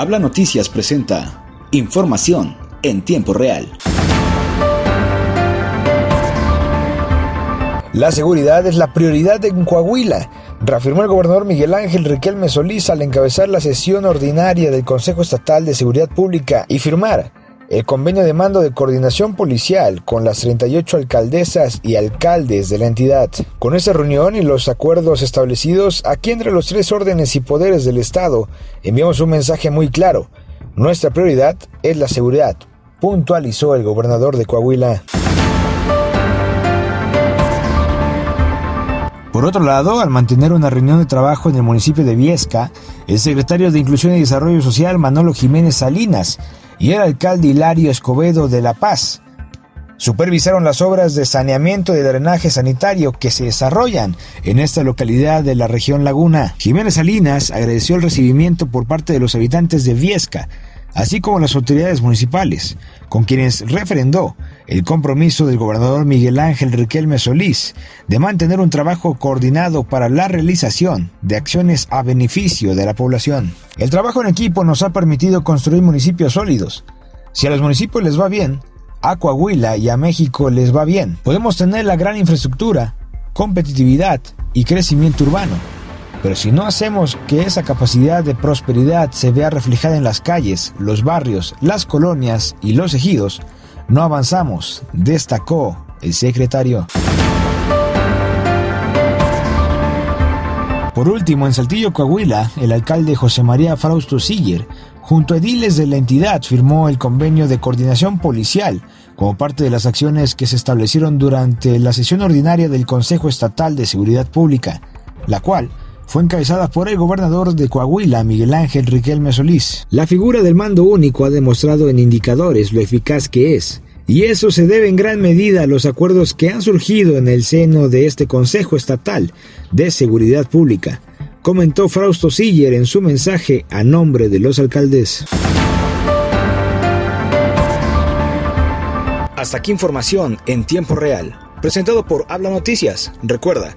Habla Noticias presenta información en tiempo real. La seguridad es la prioridad en Coahuila, reafirmó el gobernador Miguel Ángel Riquelme Solís al encabezar la sesión ordinaria del Consejo Estatal de Seguridad Pública y firmar el convenio de mando de coordinación policial con las 38 alcaldesas y alcaldes de la entidad. Con esta reunión y los acuerdos establecidos aquí entre los tres órdenes y poderes del Estado, enviamos un mensaje muy claro. Nuestra prioridad es la seguridad, puntualizó el gobernador de Coahuila. Por otro lado, al mantener una reunión de trabajo en el municipio de Viesca, el secretario de Inclusión y Desarrollo Social Manolo Jiménez Salinas y el alcalde Hilario Escobedo de La Paz supervisaron las obras de saneamiento y drenaje sanitario que se desarrollan en esta localidad de la región Laguna. Jiménez Salinas agradeció el recibimiento por parte de los habitantes de Viesca, así como las autoridades municipales, con quienes refrendó el compromiso del gobernador Miguel Ángel Riquelme Solís de mantener un trabajo coordinado para la realización de acciones a beneficio de la población. El trabajo en equipo nos ha permitido construir municipios sólidos. Si a los municipios les va bien, a Coahuila y a México les va bien. Podemos tener la gran infraestructura, competitividad y crecimiento urbano pero si no hacemos que esa capacidad de prosperidad se vea reflejada en las calles, los barrios, las colonias y los ejidos, no avanzamos, destacó el secretario. Por último, en Saltillo, Coahuila, el alcalde José María Frausto Siller, junto a ediles de la entidad, firmó el convenio de coordinación policial como parte de las acciones que se establecieron durante la sesión ordinaria del Consejo Estatal de Seguridad Pública, la cual fue encabezada por el gobernador de Coahuila, Miguel Ángel Riquelme Solís. La figura del mando único ha demostrado en indicadores lo eficaz que es, y eso se debe en gran medida a los acuerdos que han surgido en el seno de este Consejo Estatal de Seguridad Pública, comentó Frausto Siller en su mensaje a nombre de los alcaldes. Hasta aquí información en tiempo real, presentado por Habla Noticias. Recuerda,